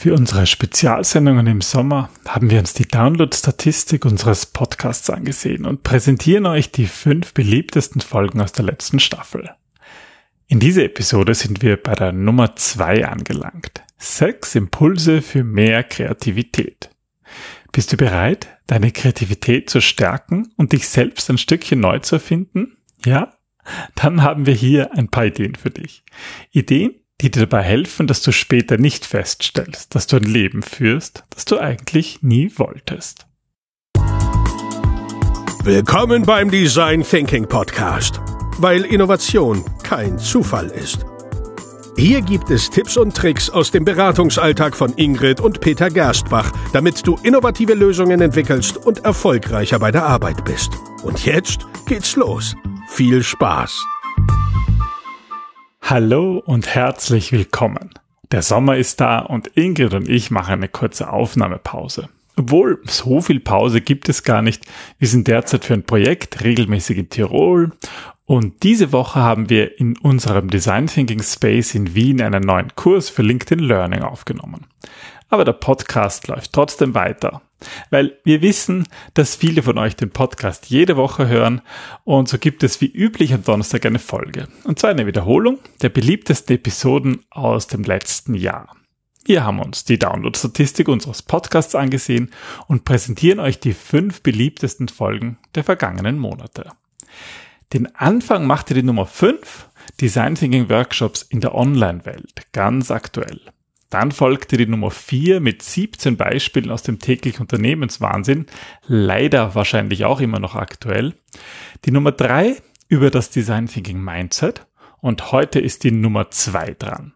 Für unsere Spezialsendungen im Sommer haben wir uns die Download-Statistik unseres Podcasts angesehen und präsentieren euch die fünf beliebtesten Folgen aus der letzten Staffel. In dieser Episode sind wir bei der Nummer zwei angelangt. Sechs Impulse für mehr Kreativität. Bist du bereit, deine Kreativität zu stärken und dich selbst ein Stückchen neu zu erfinden? Ja? Dann haben wir hier ein paar Ideen für dich. Ideen, die dir dabei helfen, dass du später nicht feststellst, dass du ein Leben führst, das du eigentlich nie wolltest. Willkommen beim Design Thinking Podcast, weil Innovation kein Zufall ist. Hier gibt es Tipps und Tricks aus dem Beratungsalltag von Ingrid und Peter Gerstbach, damit du innovative Lösungen entwickelst und erfolgreicher bei der Arbeit bist. Und jetzt geht's los. Viel Spaß! Hallo und herzlich willkommen. Der Sommer ist da und Ingrid und ich machen eine kurze Aufnahmepause. Obwohl, so viel Pause gibt es gar nicht. Wir sind derzeit für ein Projekt regelmäßig in Tirol und diese Woche haben wir in unserem Design Thinking Space in Wien einen neuen Kurs für LinkedIn Learning aufgenommen. Aber der Podcast läuft trotzdem weiter. Weil wir wissen, dass viele von euch den Podcast jede Woche hören und so gibt es wie üblich am Donnerstag eine Folge. Und zwar eine Wiederholung der beliebtesten Episoden aus dem letzten Jahr. Wir haben uns die Download-Statistik unseres Podcasts angesehen und präsentieren euch die fünf beliebtesten Folgen der vergangenen Monate. Den Anfang machte die Nummer 5, Design Thinking Workshops in der Online-Welt, ganz aktuell. Dann folgte die Nummer 4 mit 17 Beispielen aus dem täglichen Unternehmenswahnsinn, leider wahrscheinlich auch immer noch aktuell. Die Nummer 3 über das Design Thinking Mindset und heute ist die Nummer 2 dran.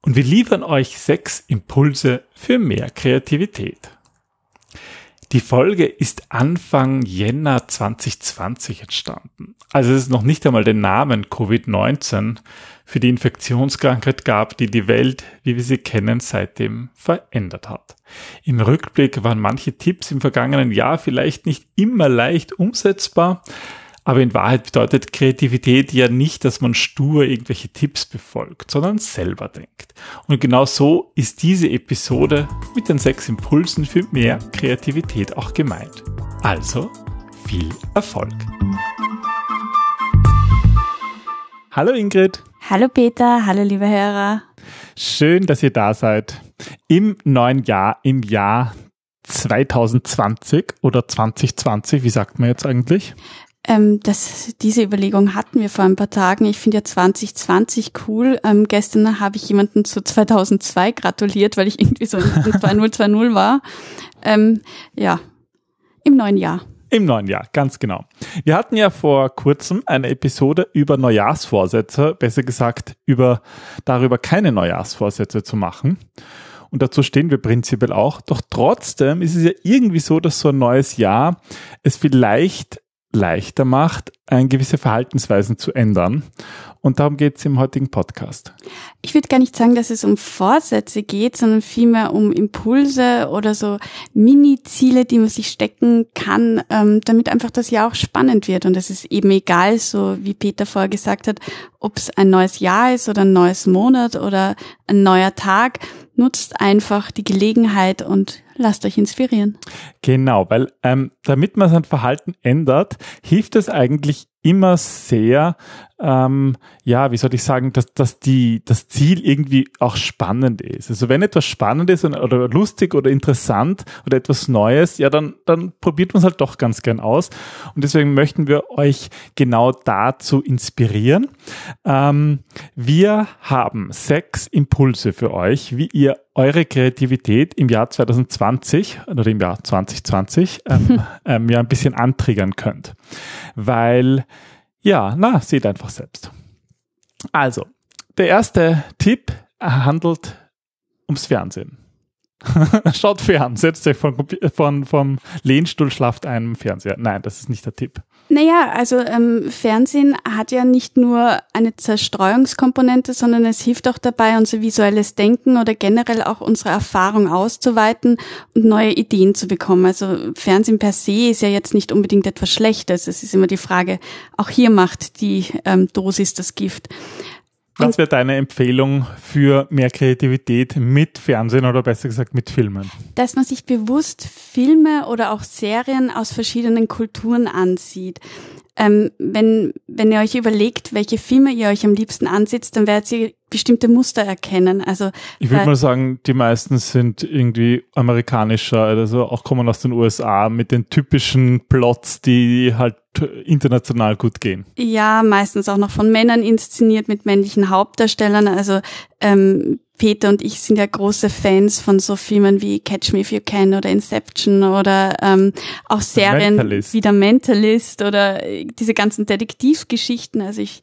Und wir liefern euch sechs Impulse für mehr Kreativität. Die Folge ist Anfang Jänner 2020 entstanden. Also es ist noch nicht einmal den Namen Covid-19 für die Infektionskrankheit gab, die die Welt, wie wir sie kennen, seitdem verändert hat. Im Rückblick waren manche Tipps im vergangenen Jahr vielleicht nicht immer leicht umsetzbar, aber in Wahrheit bedeutet Kreativität ja nicht, dass man stur irgendwelche Tipps befolgt, sondern selber denkt. Und genau so ist diese Episode mit den sechs Impulsen für mehr Kreativität auch gemeint. Also viel Erfolg! Hallo Ingrid. Hallo Peter, hallo liebe Hörer. Schön, dass ihr da seid. Im neuen Jahr, im Jahr 2020 oder 2020, wie sagt man jetzt eigentlich? Ähm, das, diese Überlegung hatten wir vor ein paar Tagen. Ich finde ja 2020 cool. Ähm, gestern habe ich jemanden zu 2002 gratuliert, weil ich irgendwie so in 2020 war. Ähm, ja, im neuen Jahr. Im neuen Jahr, ganz genau. Wir hatten ja vor kurzem eine Episode über Neujahrsvorsätze, besser gesagt über darüber keine Neujahrsvorsätze zu machen. Und dazu stehen wir prinzipiell auch. Doch trotzdem ist es ja irgendwie so, dass so ein neues Jahr es vielleicht leichter macht, ein gewisse Verhaltensweisen zu ändern. Und darum geht es im heutigen Podcast. Ich würde gar nicht sagen, dass es um Vorsätze geht, sondern vielmehr um Impulse oder so Mini-Ziele, die man sich stecken kann, ähm, damit einfach das Jahr auch spannend wird. Und es ist eben egal, so wie Peter vorher gesagt hat, ob es ein neues Jahr ist oder ein neues Monat oder ein neuer Tag. Nutzt einfach die Gelegenheit und lasst euch inspirieren. Genau, weil ähm, damit man sein Verhalten ändert, hilft es eigentlich ich immer sehr, ähm, ja, wie soll ich sagen, dass, dass die, das Ziel irgendwie auch spannend ist. Also wenn etwas spannend ist oder lustig oder interessant oder etwas Neues, ja, dann, dann probiert man es halt doch ganz gern aus. Und deswegen möchten wir euch genau dazu inspirieren. Ähm, wir haben sechs Impulse für euch, wie ihr eure Kreativität im Jahr 2020 oder im Jahr 2020 ähm, ähm, ja ein bisschen antriggern könnt. Weil ja, na, seht einfach selbst. Also, der erste Tipp handelt ums Fernsehen. Schaut fern, setzt euch von, von, vom Lehnstuhl, schlaft einem Fernseher. Nein, das ist nicht der Tipp. Naja, also ähm, Fernsehen hat ja nicht nur eine Zerstreuungskomponente, sondern es hilft auch dabei, unser visuelles Denken oder generell auch unsere Erfahrung auszuweiten und neue Ideen zu bekommen. Also Fernsehen per se ist ja jetzt nicht unbedingt etwas Schlechtes. Es ist immer die Frage, auch hier macht die ähm, Dosis das Gift. Was wäre deine Empfehlung für mehr Kreativität mit Fernsehen oder besser gesagt mit Filmen? Dass man sich bewusst Filme oder auch Serien aus verschiedenen Kulturen ansieht. Ähm, wenn, wenn ihr euch überlegt, welche Filme ihr euch am liebsten ansitzt, dann werdet ihr bestimmte Muster erkennen. Also ich würde äh, mal sagen, die meisten sind irgendwie amerikanischer, also auch kommen aus den USA mit den typischen Plots, die halt international gut gehen. Ja, meistens auch noch von Männern inszeniert mit männlichen Hauptdarstellern. Also ähm, Peter und ich sind ja große Fans von so Filmen wie Catch Me If You Can oder Inception oder ähm, auch Serien Mentalist. wie der Mentalist oder äh, diese ganzen Detektivgeschichten. Also ich,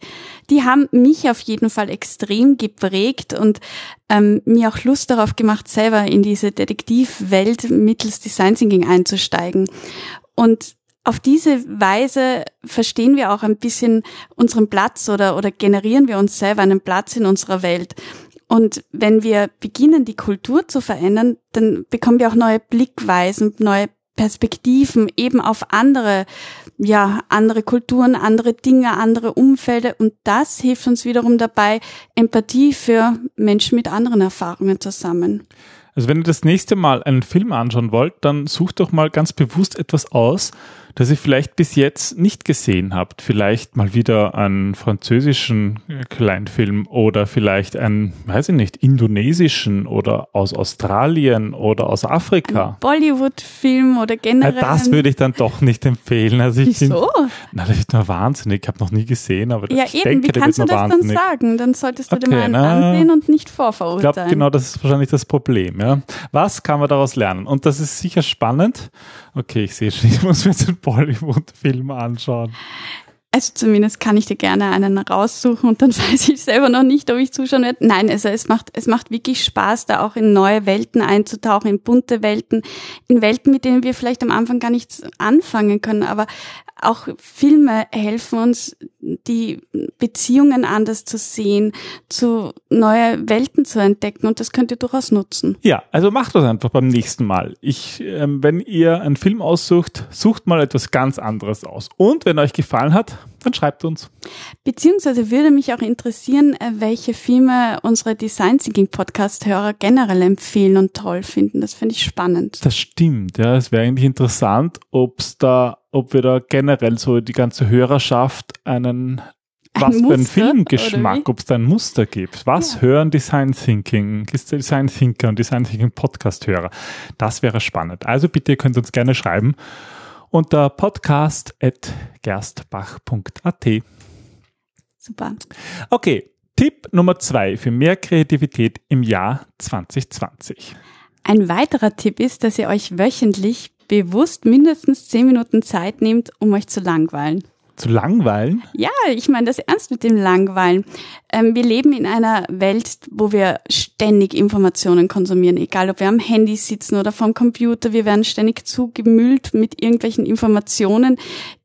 die haben mich auf jeden Fall extrem geprägt und ähm, mir auch Lust darauf gemacht, selber in diese Detektivwelt mittels Design Thinking einzusteigen. Und auf diese Weise verstehen wir auch ein bisschen unseren Platz oder, oder generieren wir uns selber einen Platz in unserer Welt. Und wenn wir beginnen, die Kultur zu verändern, dann bekommen wir auch neue Blickweisen, neue Perspektiven eben auf andere, ja, andere Kulturen, andere Dinge, andere Umfelder. Und das hilft uns wiederum dabei, Empathie für Menschen mit anderen Erfahrungen zu sammeln. Also wenn ihr das nächste Mal einen Film anschauen wollt, dann sucht doch mal ganz bewusst etwas aus, das ihr vielleicht bis jetzt nicht gesehen habt. Vielleicht mal wieder einen französischen Kleinfilm oder vielleicht einen, weiß ich nicht, indonesischen oder aus Australien oder aus Afrika. Bollywood-Film oder Ja, generell. das würde ich dann doch nicht empfehlen. Also ich Wieso? Find, na, das ist nur wahnsinnig. Ich habe noch nie gesehen, aber Ja, ich eben, denke, wie kannst du das dann wahnsinnig. sagen? Dann solltest du dir Okay, mal einen na, ansehen und nicht Ich vorverurteilen. glaube, genau das ist wahrscheinlich das Problem. Ja? Was kann man daraus lernen? Und das ist sicher spannend. Okay, ich sehe schon, ich muss mir jetzt einen Bollywood-Film anschauen. Also zumindest kann ich dir gerne einen raussuchen und dann weiß ich selber noch nicht, ob ich zuschauen werde. Nein, also es macht, es macht wirklich Spaß, da auch in neue Welten einzutauchen, in bunte Welten, in Welten, mit denen wir vielleicht am Anfang gar nichts anfangen können. Aber auch Filme helfen uns, die Beziehungen anders zu sehen, zu neue Welten zu entdecken und das könnt ihr durchaus nutzen. Ja, also macht das einfach beim nächsten Mal. Ich, ähm, wenn ihr einen Film aussucht, sucht mal etwas ganz anderes aus. Und wenn euch gefallen hat, dann schreibt uns. Beziehungsweise würde mich auch interessieren, äh, welche Filme unsere Design Thinking Podcast Hörer generell empfehlen und toll finden. Das finde ich spannend. Das stimmt, ja. Es wäre eigentlich interessant, ob's da, ob wir da generell so die ganze Hörerschaft einen Ein was für einen Muster, Filmgeschmack, ob es da ein Muster gibt. Was Ja. hören Design Thinking, Design Thinker und Design Thinking Podcast Hörer? Das wäre spannend. Also bitte, ihr könnt uns gerne schreiben unter podcast.gerstbach.at. Super. Okay, Tipp Nummer zwei für mehr Kreativität im Jahr 2020. Ein weiterer Tipp ist, dass ihr euch wöchentlich bewusst mindestens zehn Minuten Zeit nehmt, um euch zu langweilen. Zu langweilen? Ja, ich meine das ernst mit dem Langweilen. Ähm, wir leben in einer Welt, wo wir ständig Informationen konsumieren, egal ob wir am Handy sitzen oder vom Computer. Wir werden ständig zugemüllt mit irgendwelchen Informationen,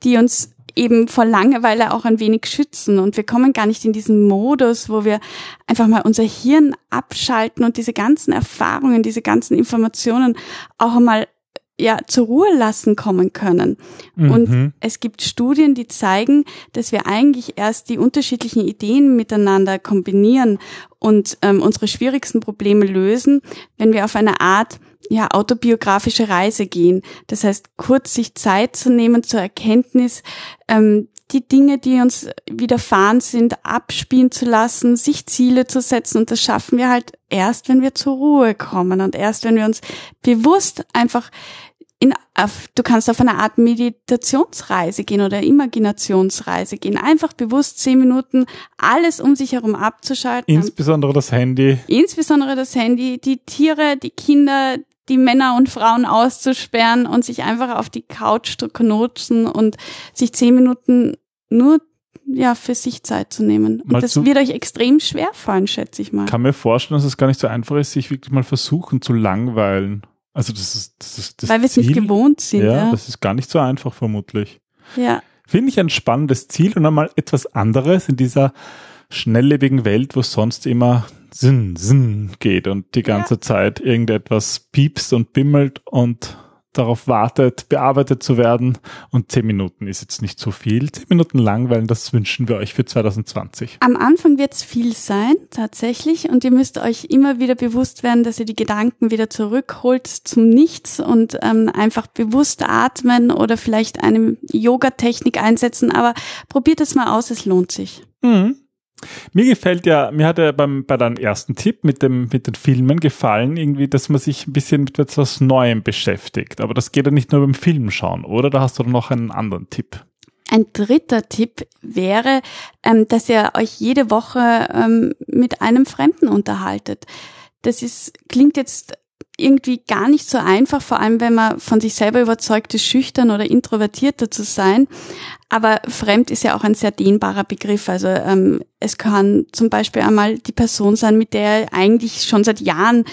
die uns eben vor Langeweile auch ein wenig schützen. Und wir kommen gar nicht in diesen Modus, wo wir einfach mal unser Hirn abschalten und diese ganzen Erfahrungen, diese ganzen Informationen auch einmal ja, zur Ruhe lassen kommen können. Und Mhm. es gibt Studien, die zeigen, dass wir eigentlich erst die unterschiedlichen Ideen miteinander kombinieren und ähm, unsere schwierigsten Probleme lösen, wenn wir auf eine Art ja, autobiografische Reise gehen. Das heißt, kurz sich Zeit zu nehmen zur Erkenntnis, ähm, die Dinge, die uns widerfahren sind, abspielen zu lassen, sich Ziele zu setzen. Und das schaffen wir halt erst, wenn wir zur Ruhe kommen und erst, wenn wir uns bewusst einfach in, auf, du kannst auf eine Art Meditationsreise gehen oder Imaginationsreise gehen. Einfach bewusst zehn Minuten alles um sich herum abzuschalten. Insbesondere das Handy. Insbesondere das Handy, die Tiere, die Kinder, die Männer und Frauen auszusperren und sich einfach auf die Couch zu knutschen und sich zehn Minuten nur ja, für sich Zeit zu nehmen. Und Mal das wird euch extrem schwer fallen, schätze ich mal. kann mir vorstellen, dass es gar nicht so einfach ist, sich wirklich mal versuchen zu langweilen. Also das ist das, ist das Weil wir es nicht gewohnt sind. Ja, Ja, das ist gar nicht so einfach vermutlich. ja. Finde ich ein spannendes Ziel und einmal etwas anderes in dieser schnelllebigen Welt, wo sonst immer Sinn, Sinn geht und die ganze Zeit irgendetwas piepst und bimmelt und darauf wartet, bearbeitet zu werden. Und zehn Minuten ist jetzt nicht so viel. Zehn Minuten langweilen, das wünschen wir euch für 2020. Am Anfang wird es viel sein, tatsächlich. Und ihr müsst euch immer wieder bewusst werden, dass ihr die Gedanken wieder zurückholt zum Nichts und ähm, einfach bewusst atmen oder vielleicht eine Yoga-Technik einsetzen. Aber probiert es mal aus, es lohnt sich. Mhm. Mir gefällt ja, mir hat ja beim, bei deinem ersten Tipp mit dem, mit den Filmen gefallen, irgendwie, dass man sich ein bisschen mit etwas Neuem beschäftigt. Aber das geht ja nicht nur beim Film schauen, oder? Da hast du noch einen anderen Tipp. Ein dritter Tipp wäre, ähm, dass ihr euch jede Woche ähm, mit einem Fremden unterhaltet. Das ist, klingt jetzt irgendwie gar nicht so einfach, vor allem wenn man von sich selber überzeugt ist, schüchtern oder introvertierter zu sein. Aber fremd ist ja auch ein sehr dehnbarer Begriff. Also ähm, es kann zum Beispiel einmal die Person sein, mit der er eigentlich schon seit Jahren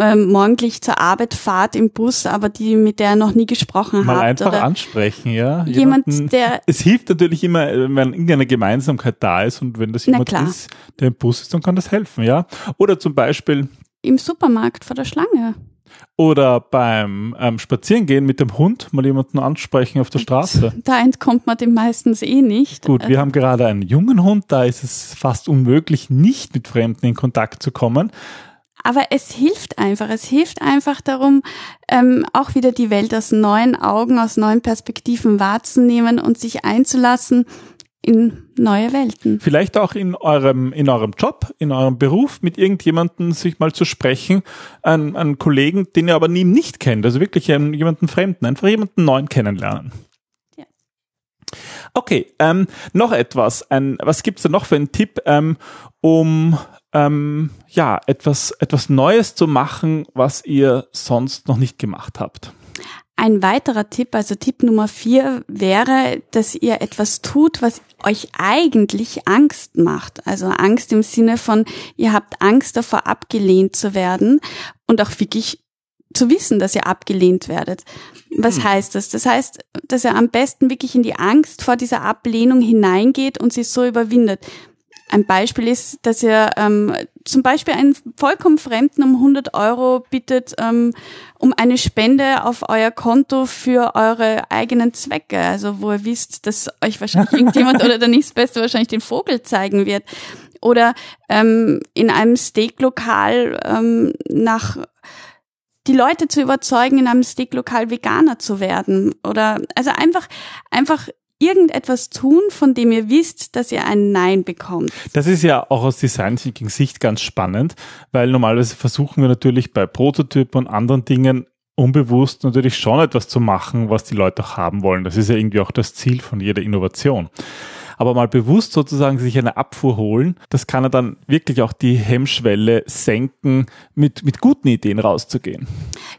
ähm, morgendlich zur Arbeit fahrt im Bus, aber die mit der er noch nie gesprochen Mal hat. einfach oder ansprechen, ja. Jemand, Jemanden- der Es hilft natürlich immer, wenn irgendeine Gemeinsamkeit da ist und wenn das jemand klar. ist, der im Bus ist, dann kann das helfen, ja. Oder zum Beispiel im Supermarkt vor der Schlange. Oder beim ähm, Spazierengehen mit dem Hund mal jemanden ansprechen auf der Straße. Da entkommt man dem meistens eh nicht. Gut, wir haben gerade einen jungen Hund, da ist es fast unmöglich, nicht mit Fremden in Kontakt zu kommen. Aber es hilft einfach. Es hilft einfach darum, ähm, auch wieder die Welt aus neuen Augen, aus neuen Perspektiven wahrzunehmen und sich einzulassen in neue Welten. Vielleicht auch in eurem, in eurem Job, in eurem Beruf mit irgendjemandem sich mal zu sprechen, einen, einen Kollegen, den ihr aber nie nicht kennt, also wirklich jemanden Fremden, einfach jemanden neuen kennenlernen. Ja. Okay, ähm, noch etwas. Ein, was gibt's da noch für einen Tipp, ähm, um ähm, ja etwas etwas Neues zu machen, was ihr sonst noch nicht gemacht habt? Ein weiterer Tipp, also Tipp Nummer vier, wäre, dass ihr etwas tut, was euch eigentlich Angst macht. Also Angst im Sinne von, ihr habt Angst davor, abgelehnt zu werden und auch wirklich zu wissen, dass ihr abgelehnt werdet. Was heißt das? Das heißt, dass ihr am besten wirklich in die Angst vor dieser Ablehnung hineingeht und sie so überwindet. Ein Beispiel ist, dass ihr ähm, zum Beispiel einen vollkommen Fremden um 100 Euro bittet, ähm, um eine Spende auf euer Konto für eure eigenen Zwecke. Also wo ihr wisst, dass euch wahrscheinlich irgendjemand oder der nächstbeste wahrscheinlich den Vogel zeigen wird. Oder ähm, in einem Steaklokal ähm, nach die Leute zu überzeugen, in einem Steaklokal Veganer zu werden. Oder also einfach, einfach irgendetwas tun, von dem ihr wisst, dass ihr ein Nein bekommt. Das ist ja auch aus Design Thinking Sicht ganz spannend, weil normalerweise versuchen wir natürlich bei Prototypen und anderen Dingen unbewusst natürlich schon etwas zu machen, was die Leute auch haben wollen. Das ist ja irgendwie auch das Ziel von jeder Innovation. Aber mal bewusst sozusagen sich eine Abfuhr holen, das kann ja dann wirklich auch die Hemmschwelle senken, mit, mit guten Ideen rauszugehen.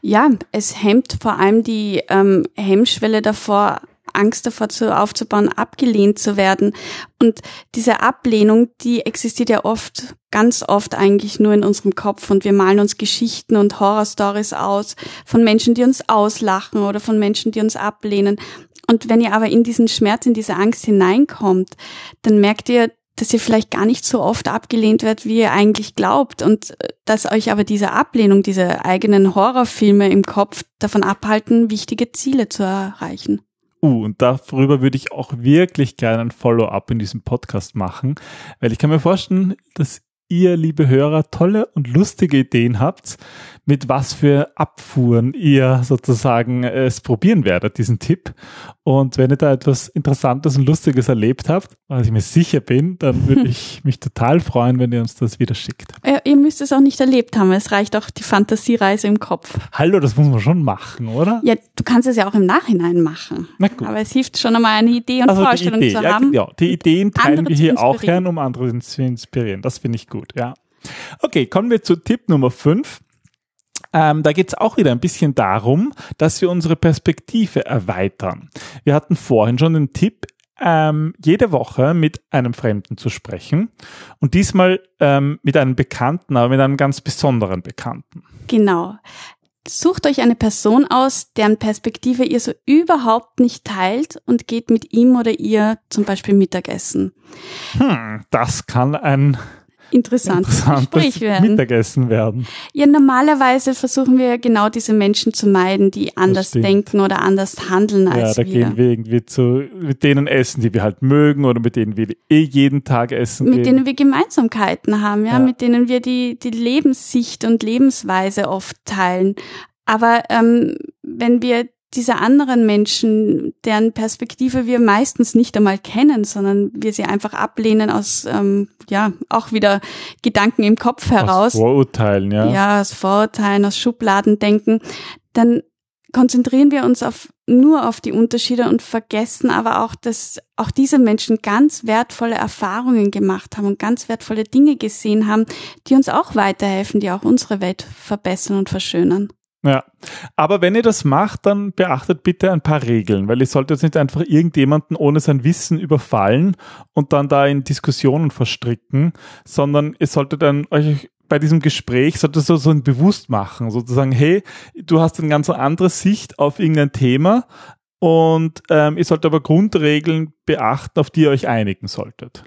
Ja, es hemmt vor allem die ähm, Hemmschwelle davor, Angst davor zu, aufzubauen, abgelehnt zu werden. Und diese Ablehnung, die existiert ja oft, ganz oft eigentlich nur in unserem Kopf und wir malen uns Geschichten und Horrorstories aus von Menschen, die uns auslachen oder von Menschen, die uns ablehnen. Und wenn ihr aber in diesen Schmerz, in diese Angst hineinkommt, dann merkt ihr, dass ihr vielleicht gar nicht so oft abgelehnt werdet, wie ihr eigentlich glaubt und äh, dass euch aber diese Ablehnung, diese eigenen Horrorfilme im Kopf davon abhalten, wichtige Ziele zu erreichen. Uh, und darüber würde ich auch wirklich gerne ein Follow-up in diesem Podcast machen, weil ich kann mir vorstellen, dass ihr, liebe Hörer, tolle und lustige Ideen habt, mit was für Abfuhren ihr sozusagen es probieren werdet, diesen Tipp. Und wenn ihr da etwas Interessantes und Lustiges erlebt habt, was ich mir sicher bin, dann würde ich mich total freuen, wenn ihr uns das wieder schickt. Äh, Ihr müsst es auch nicht erlebt haben, es reicht auch die Fantasiereise im Kopf. Hallo, das muss man schon machen, oder? Ja, du kannst es ja auch im Nachhinein machen. Na gut. Aber es hilft schon einmal eine Idee und Also Vorstellung Idee, zu ja, haben. ja, die Ideen teilen wir hier auch gern, um andere zu inspirieren. Das finde ich gut, ja. Okay, kommen wir zu Tipp Nummer 5. Ähm, da geht es auch wieder ein bisschen darum, dass wir unsere Perspektive erweitern. Wir hatten vorhin schon den Tipp, ähm, jede Woche mit einem Fremden zu sprechen und diesmal ähm, mit einem Bekannten, aber mit einem ganz besonderen Bekannten. Genau. Sucht euch eine Person aus, deren Perspektive ihr so überhaupt nicht teilt und geht mit ihm oder ihr zum Beispiel Mittagessen. Hm, das kann ein interessantes, interessantes Gespräch werden. Mittagessen werden. Ja, normalerweise versuchen wir genau diese Menschen zu meiden, die anders denken oder anders handeln Ja, als da wir. gehen wir irgendwie zu mit denen essen, die wir halt mögen oder mit denen wir eh jeden Tag essen mit gehen. denen wir Gemeinsamkeiten haben, ja, Ja. mit denen wir die, die Lebenssicht und Lebensweise oft teilen. Aber ähm, wenn wir diese anderen Menschen, deren Perspektive wir meistens nicht einmal kennen, sondern wir sie einfach ablehnen aus, ähm, ja, auch wieder Gedanken im Kopf Aus heraus, Vorurteilen, ja. ja, aus Vorurteilen, aus Schubladen denken, dann konzentrieren wir uns auf, nur auf die Unterschiede und vergessen aber auch, dass auch diese Menschen ganz wertvolle Erfahrungen gemacht haben und ganz wertvolle Dinge gesehen haben, die uns auch weiterhelfen, die auch unsere Welt verbessern und verschönern. Ja, aber wenn ihr das macht, dann beachtet bitte ein paar Regeln, weil ihr solltet jetzt nicht einfach irgendjemanden ohne sein Wissen überfallen und dann da in Diskussionen verstricken, sondern ihr solltet dann euch bei diesem Gespräch solltet so, so ein bewusst machen, sozusagen, hey, du hast eine ganz andere Sicht auf irgendein Thema und ähm, ihr solltet aber Grundregeln beachten, auf die ihr euch einigen solltet.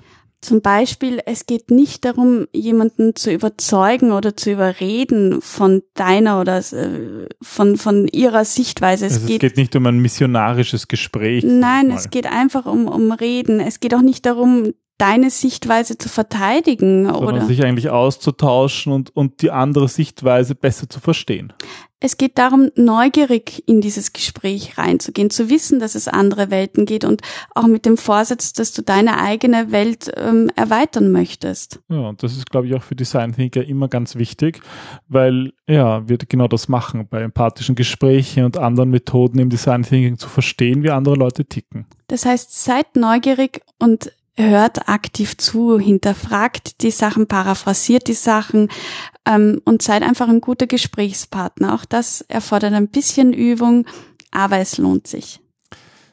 Zum Beispiel, es geht nicht darum, jemanden zu überzeugen oder zu überreden von deiner oder äh, von, von ihrer Sichtweise. Es, Also es geht, geht nicht um ein missionarisches Gespräch. nein, es geht einfach um, um Reden. Es geht auch nicht darum, deine Sichtweise zu verteidigen sondern oder sich eigentlich auszutauschen und, und die andere Sichtweise besser zu verstehen. es geht darum, neugierig in dieses Gespräch reinzugehen, zu wissen, dass es andere Welten geht und auch mit dem Vorsatz, dass du deine eigene Welt ähm, erweitern möchtest. Ja, und das ist, glaube ich, auch für Design Thinker immer ganz wichtig, weil ja, wir genau das machen, bei empathischen Gesprächen und anderen Methoden im Design Thinking zu verstehen, wie andere Leute ticken. Das heißt, seid neugierig und hört aktiv zu, hinterfragt die Sachen, paraphrasiert die Sachen ähm, und seid einfach ein guter Gesprächspartner. Auch das erfordert ein bisschen Übung, aber es lohnt sich.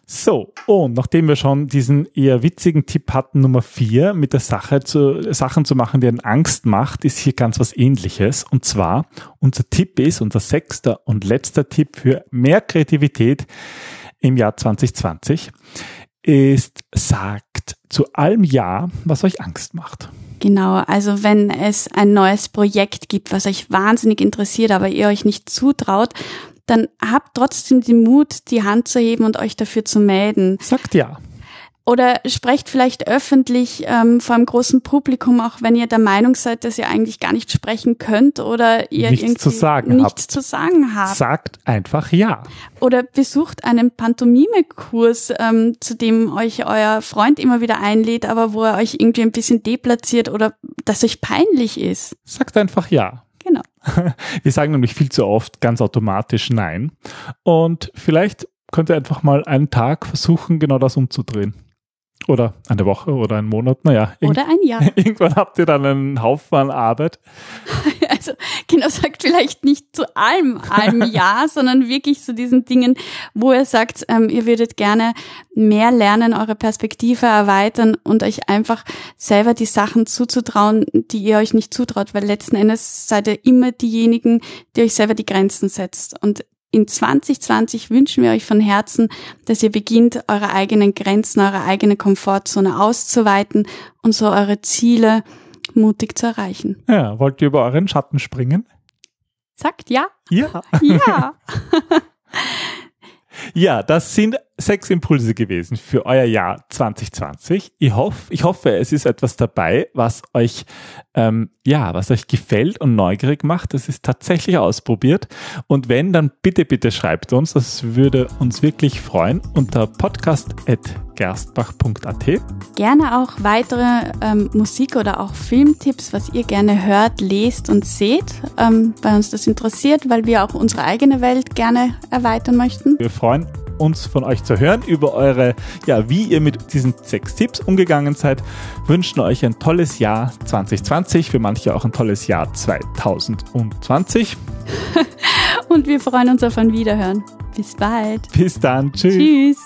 So, und nachdem wir schon diesen eher witzigen Tipp hatten, Nummer vier, mit der Sache zu, Sachen zu machen, die einen Angst macht, ist hier ganz was ähnliches. Und zwar, unser Tipp ist, unser sechster und letzter Tipp für mehr Kreativität im Jahr 2020 ist, sagt zu allem Ja, was euch Angst macht. Genau, also wenn es ein neues Projekt gibt, was euch wahnsinnig interessiert, aber ihr euch nicht zutraut, dann habt trotzdem den Mut, die Hand zu heben und euch dafür zu melden. Sagt Ja. Oder sprecht vielleicht öffentlich ähm, vor einem großen Publikum, auch wenn ihr der Meinung seid, dass ihr eigentlich gar nicht sprechen könnt oder ihr Nichts irgendwie zu sagen nichts habt. zu sagen habt. Sagt einfach Ja. Oder besucht einen Pantomime-Kurs, ähm, zu dem euch euer Freund immer wieder einlädt, aber wo er euch irgendwie ein bisschen deplatziert oder das euch peinlich ist. Sagt einfach Ja. Genau. Wir sagen nämlich viel zu oft ganz automatisch Nein. Und vielleicht könnt ihr einfach mal einen Tag versuchen, genau das umzudrehen. Oder eine Woche oder einen Monat. Naja, Oder ein Ja. irgendwann habt ihr dann einen Haufen an Arbeit. Also genau sagt vielleicht nicht zu allem, allem Ja, sondern wirklich zu diesen Dingen, wo ihr sagt, ähm, ihr würdet gerne mehr lernen, eure Perspektive erweitern und euch einfach selber die Sachen zuzutrauen, die ihr euch nicht zutraut, weil letzten Endes seid ihr immer diejenigen, die euch selber die Grenzen setzt. Und in 2020 wünschen wir euch von Herzen, dass ihr beginnt, eure eigenen Grenzen, eure eigene Komfortzone auszuweiten und so eure Ziele mutig zu erreichen. Ja, wollt ihr über euren Schatten springen? Sagt ja. Ja. Ja. Ja, das sind sechs Impulse gewesen für euer Jahr 2020. Ich hoffe, ich hoffe, es ist etwas dabei, was euch, ähm, ja, was euch gefällt und neugierig macht. Das ist tatsächlich ausprobiert. Und wenn, dann bitte, bitte schreibt uns. Das würde uns wirklich freuen unter podcast.gerstbach.at. Gerne auch weitere ähm, Musik- oder auch Filmtipps, was ihr gerne hört, lest und seht, ähm, weil uns das interessiert, weil wir auch unsere eigene Welt gerne erweitern möchten. Wir freuen uns von euch zu hören über eure, ja, wie ihr mit diesen sechs Tipps umgegangen seid. Wünschen euch ein tolles Jahr 2020, für manche auch ein tolles Jahr 2020. Und wir freuen uns auf ein Wiederhören. Bis bald. Bis dann, tschüss. Tschüss.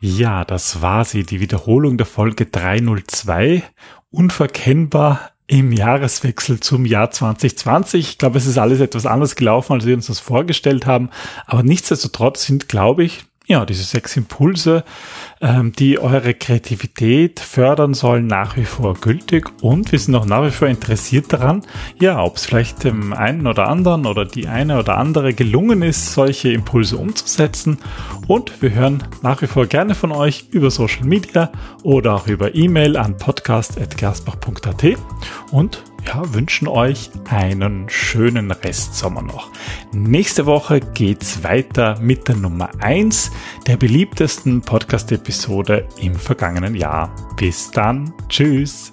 Ja, das war sie, die Wiederholung der Folge 302. Unverkennbar im Jahreswechsel zum Jahr 2020. Ich glaube, es ist alles etwas anders gelaufen, als wir uns das vorgestellt haben. Aber nichtsdestotrotz sind, glaube ich, ja, diese sechs Impulse, ähm, die eure Kreativität fördern sollen, nach wie vor gültig. Und wir sind auch nach wie vor interessiert daran, ja, ob es vielleicht dem einen oder anderen oder die eine oder andere gelungen ist, solche Impulse umzusetzen. Und wir hören nach wie vor gerne von euch über Social Media oder auch über E-Mail an podcast.gersbach.at und ja, wünschen euch einen schönen Restsommer noch. Nächste Woche geht's weiter mit der Nummer eins der beliebtesten Podcast-Episode im vergangenen Jahr. Bis dann. Tschüss.